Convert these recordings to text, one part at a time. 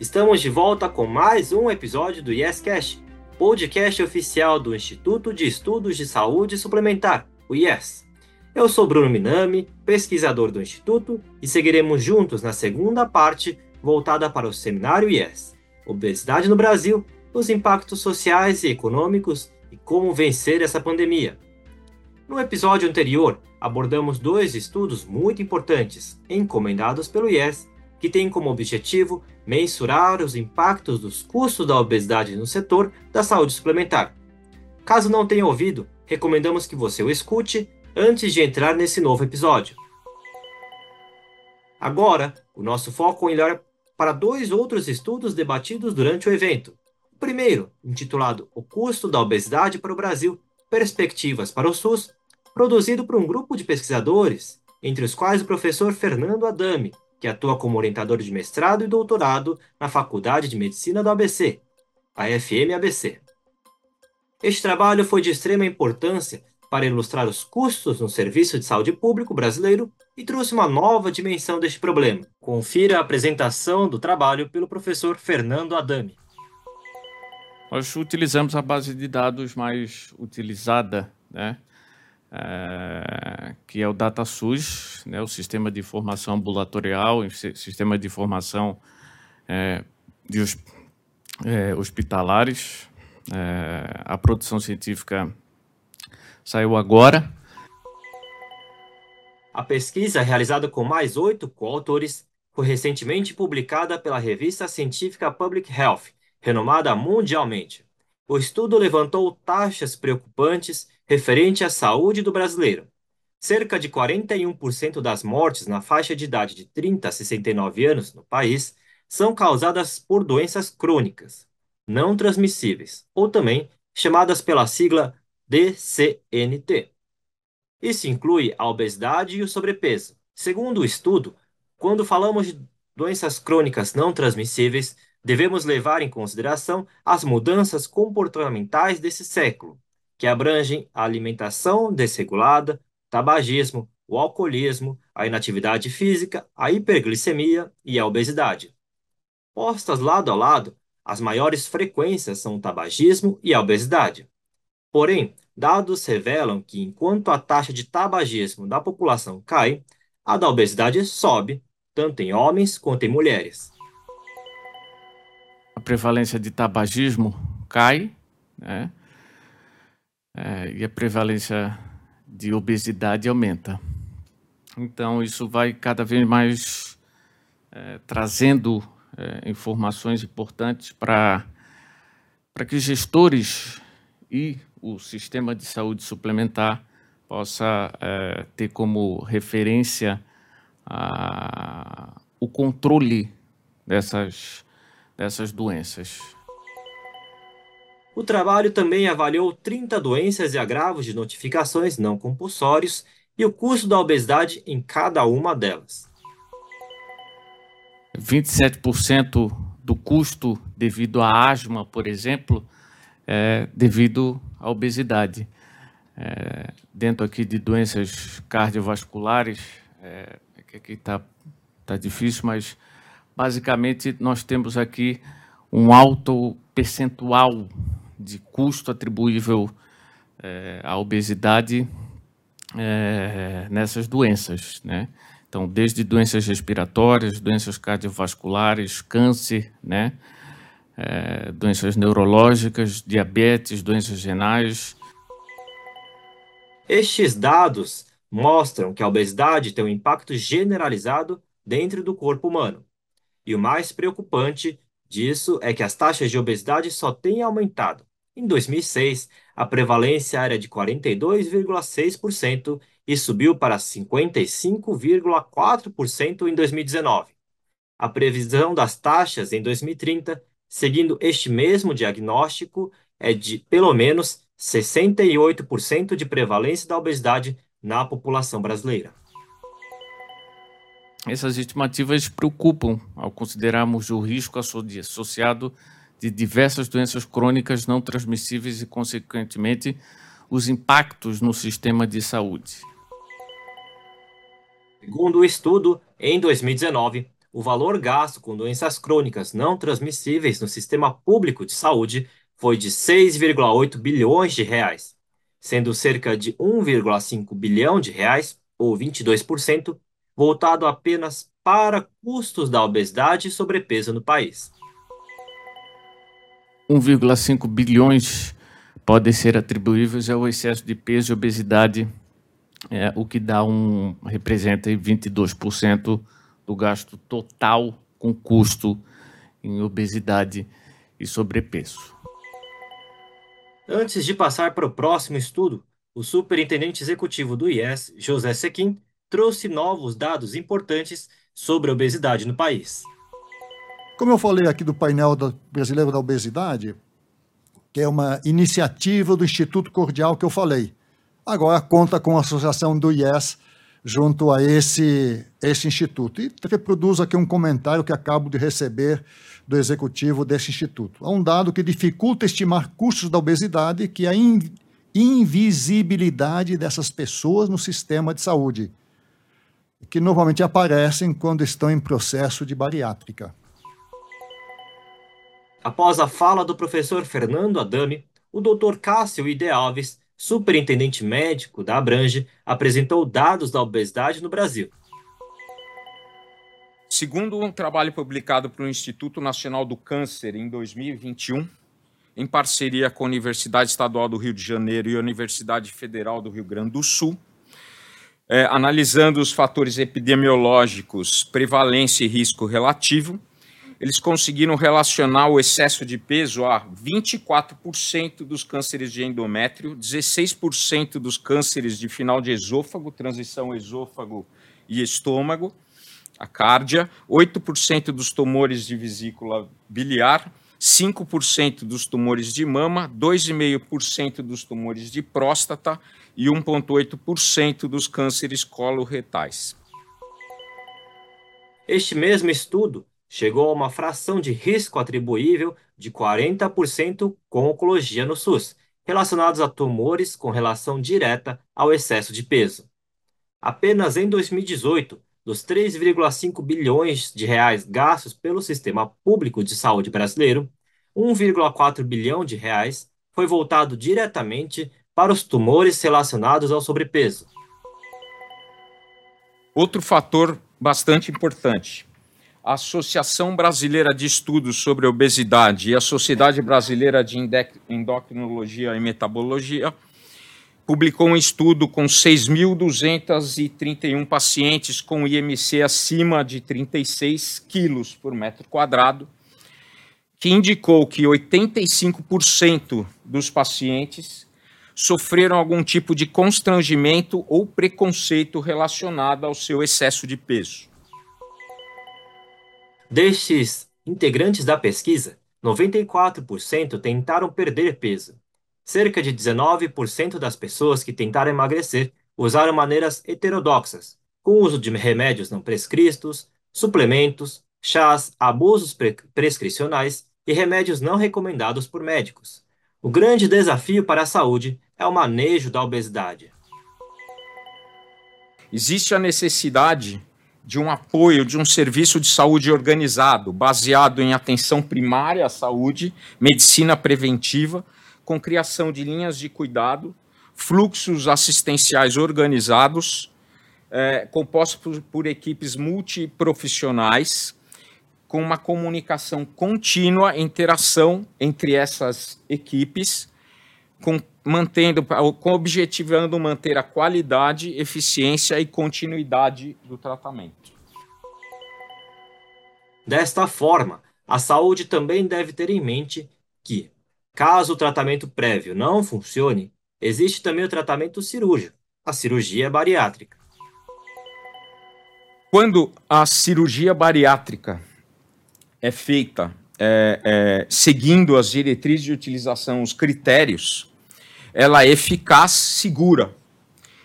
Estamos de volta com mais um episódio do YesCast, podcast oficial do Instituto de Estudos de Saúde Suplementar, o IES. Eu sou Bruno Minami, pesquisador do Instituto, e seguiremos juntos na segunda parte voltada para o seminário IES: Obesidade no Brasil, os impactos sociais e econômicos e como vencer essa pandemia. No episódio anterior, abordamos dois estudos muito importantes encomendados pelo IES que tem como objetivo mensurar os impactos dos custos da obesidade no setor da saúde suplementar. Caso não tenha ouvido, recomendamos que você o escute antes de entrar nesse novo episódio. Agora, o nosso foco olhar para dois outros estudos debatidos durante o evento. O primeiro, intitulado O custo da obesidade para o Brasil: Perspectivas para o SUS, produzido por um grupo de pesquisadores, entre os quais o professor Fernando Adame, que atua como orientador de mestrado e doutorado na Faculdade de Medicina do ABC, a FMABC. Este trabalho foi de extrema importância para ilustrar os custos no serviço de saúde público brasileiro e trouxe uma nova dimensão deste problema. Confira a apresentação do trabalho pelo professor Fernando Adame. Nós utilizamos a base de dados mais utilizada, né, é, que é o DataSUS, né, o Sistema de Informação Ambulatorial, Sistema de Informação é, de é, Hospitalares. É, a produção científica saiu agora. A pesquisa, realizada com mais oito coautores, foi recentemente publicada pela revista científica Public Health, renomada mundialmente. O estudo levantou taxas preocupantes referente à saúde do brasileiro. Cerca de 41% das mortes na faixa de idade de 30 a 69 anos no país são causadas por doenças crônicas, não transmissíveis, ou também chamadas pela sigla DCNT. Isso inclui a obesidade e o sobrepeso. Segundo o estudo, quando falamos de doenças crônicas não transmissíveis, devemos levar em consideração as mudanças comportamentais desse século, que abrangem a alimentação desregulada, tabagismo, o alcoolismo, a inatividade física, a hiperglicemia e a obesidade. Postas lado a lado, as maiores frequências são o tabagismo e a obesidade. Porém, dados revelam que enquanto a taxa de tabagismo da população cai, a da obesidade sobe, tanto em homens quanto em mulheres. A prevalência de tabagismo cai, né? É, e a prevalência de obesidade aumenta. Então, isso vai cada vez mais é, trazendo é, informações importantes para que gestores e o sistema de saúde suplementar possa é, ter como referência a, o controle dessas, dessas doenças. O trabalho também avaliou 30 doenças e agravos de notificações não compulsórios e o custo da obesidade em cada uma delas. 27% do custo devido à asma, por exemplo, é devido à obesidade. É, dentro aqui de doenças cardiovasculares, é, aqui está tá difícil, mas basicamente nós temos aqui um alto percentual de custo atribuível é, à obesidade é, nessas doenças, né? Então, desde doenças respiratórias, doenças cardiovasculares, câncer, né? É, doenças neurológicas, diabetes, doenças renais. Estes dados mostram que a obesidade tem um impacto generalizado dentro do corpo humano. E o mais preocupante disso é que as taxas de obesidade só têm aumentado. Em 2006, a prevalência era de 42,6% e subiu para 55,4% em 2019. A previsão das taxas em 2030, seguindo este mesmo diagnóstico, é de pelo menos 68% de prevalência da obesidade na população brasileira. Essas estimativas preocupam ao considerarmos o risco associado de diversas doenças crônicas não transmissíveis e, consequentemente, os impactos no sistema de saúde. Segundo o estudo, em 2019, o valor gasto com doenças crônicas não transmissíveis no sistema público de saúde foi de 6,8 bilhões de reais, sendo cerca de 1,5 bilhão de reais, ou 22%, voltado apenas para custos da obesidade e sobrepeso no país. 1,5 bilhões podem ser atribuíveis ao excesso de peso e obesidade, é, o que dá um representa 22% do gasto total com custo em obesidade e sobrepeso. Antes de passar para o próximo estudo, o superintendente executivo do IES, José Sequim, trouxe novos dados importantes sobre a obesidade no país. Como eu falei aqui do painel brasileiro da obesidade, que é uma iniciativa do Instituto Cordial que eu falei. Agora conta com a associação do IES junto a esse, esse instituto. E reproduzo aqui um comentário que acabo de receber do executivo desse instituto. Há um dado que dificulta estimar custos da obesidade, que é a invisibilidade dessas pessoas no sistema de saúde, que normalmente aparecem quando estão em processo de bariátrica. Após a fala do professor Fernando Adame, o Dr. Cássio Ide Alves, superintendente médico da Abrange, apresentou dados da obesidade no Brasil. Segundo um trabalho publicado pelo Instituto Nacional do Câncer em 2021, em parceria com a Universidade Estadual do Rio de Janeiro e a Universidade Federal do Rio Grande do Sul, é, analisando os fatores epidemiológicos, prevalência e risco relativo, eles conseguiram relacionar o excesso de peso a 24% dos cânceres de endométrio, 16% dos cânceres de final de esôfago, transição esôfago e estômago, a cárdia, 8% dos tumores de vesícula biliar, 5% dos tumores de mama, 2,5% dos tumores de próstata e 1,8% dos cânceres coloretais. Este mesmo estudo chegou a uma fração de risco atribuível de 40% com oncologia no SUS, relacionados a tumores com relação direta ao excesso de peso. Apenas em 2018, dos 3,5 bilhões de reais gastos pelo sistema público de saúde brasileiro, 1,4 bilhão de reais foi voltado diretamente para os tumores relacionados ao sobrepeso. Outro fator bastante importante a Associação Brasileira de Estudos sobre Obesidade e a Sociedade Brasileira de Endocrinologia e Metabologia publicou um estudo com 6.231 pacientes com IMC acima de 36 quilos por metro quadrado, que indicou que 85% dos pacientes sofreram algum tipo de constrangimento ou preconceito relacionado ao seu excesso de peso. Destes integrantes da pesquisa, 94% tentaram perder peso. Cerca de 19% das pessoas que tentaram emagrecer usaram maneiras heterodoxas, com o uso de remédios não prescritos, suplementos, chás, abusos pre prescricionais e remédios não recomendados por médicos. O grande desafio para a saúde é o manejo da obesidade. Existe a necessidade de um apoio de um serviço de saúde organizado, baseado em atenção primária à saúde, medicina preventiva, com criação de linhas de cuidado, fluxos assistenciais organizados, é, compostos por, por equipes multiprofissionais, com uma comunicação contínua, interação entre essas equipes, com mantendo, com objetivando manter a qualidade, eficiência e continuidade do tratamento. Desta forma, a saúde também deve ter em mente que, caso o tratamento prévio não funcione, existe também o tratamento cirúrgico, a cirurgia bariátrica. Quando a cirurgia bariátrica é feita é, é, seguindo as diretrizes de utilização, os critérios ela é eficaz, segura.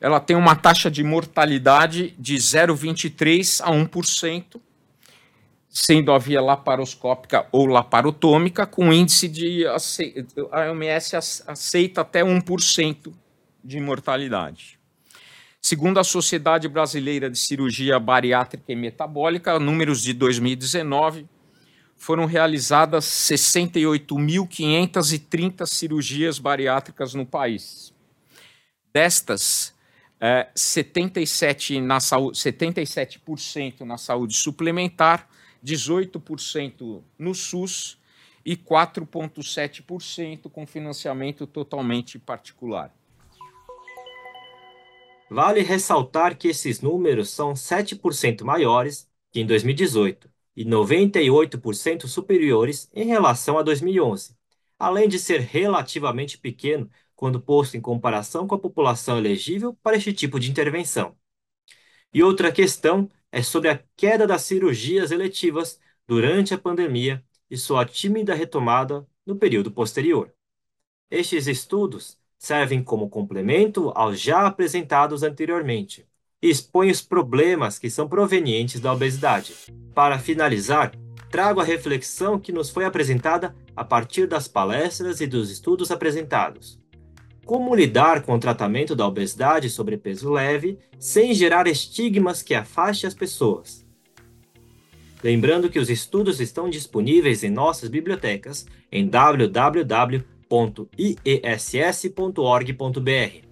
Ela tem uma taxa de mortalidade de 0,23 a 1%, sendo a via laparoscópica ou laparotômica, com índice de a OMS aceita até 1% de mortalidade. Segundo a Sociedade Brasileira de Cirurgia Bariátrica e Metabólica, números de 2019, foram realizadas 68.530 cirurgias bariátricas no país. Destas, é, 77%, na 77% na saúde suplementar, 18% no SUS e 4,7% com financiamento totalmente particular. Vale ressaltar que esses números são 7% maiores que em 2018 e 98% superiores em relação a 2011, além de ser relativamente pequeno quando posto em comparação com a população elegível para este tipo de intervenção. E outra questão é sobre a queda das cirurgias eletivas durante a pandemia e sua tímida retomada no período posterior. Estes estudos servem como complemento aos já apresentados anteriormente e expõem os problemas que são provenientes da obesidade. Para finalizar, trago a reflexão que nos foi apresentada a partir das palestras e dos estudos apresentados. Como lidar com o tratamento da obesidade e sobrepeso leve sem gerar estigmas que afastem as pessoas? Lembrando que os estudos estão disponíveis em nossas bibliotecas em www.iess.org.br.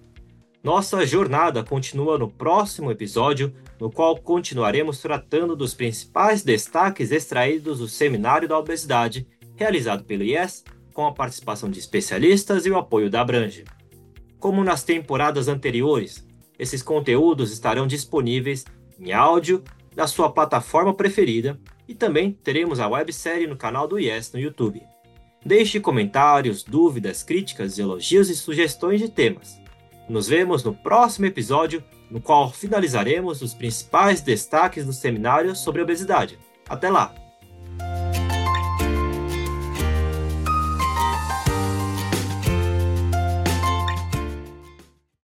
Nossa jornada continua no próximo episódio, no qual continuaremos tratando dos principais destaques extraídos do Seminário da Obesidade, realizado pelo IES, com a participação de especialistas e o apoio da Abrange. Como nas temporadas anteriores, esses conteúdos estarão disponíveis em áudio na sua plataforma preferida e também teremos a websérie no canal do IES no YouTube. Deixe comentários, dúvidas, críticas, elogios e sugestões de temas. Nos vemos no próximo episódio, no qual finalizaremos os principais destaques do seminário sobre obesidade. Até lá!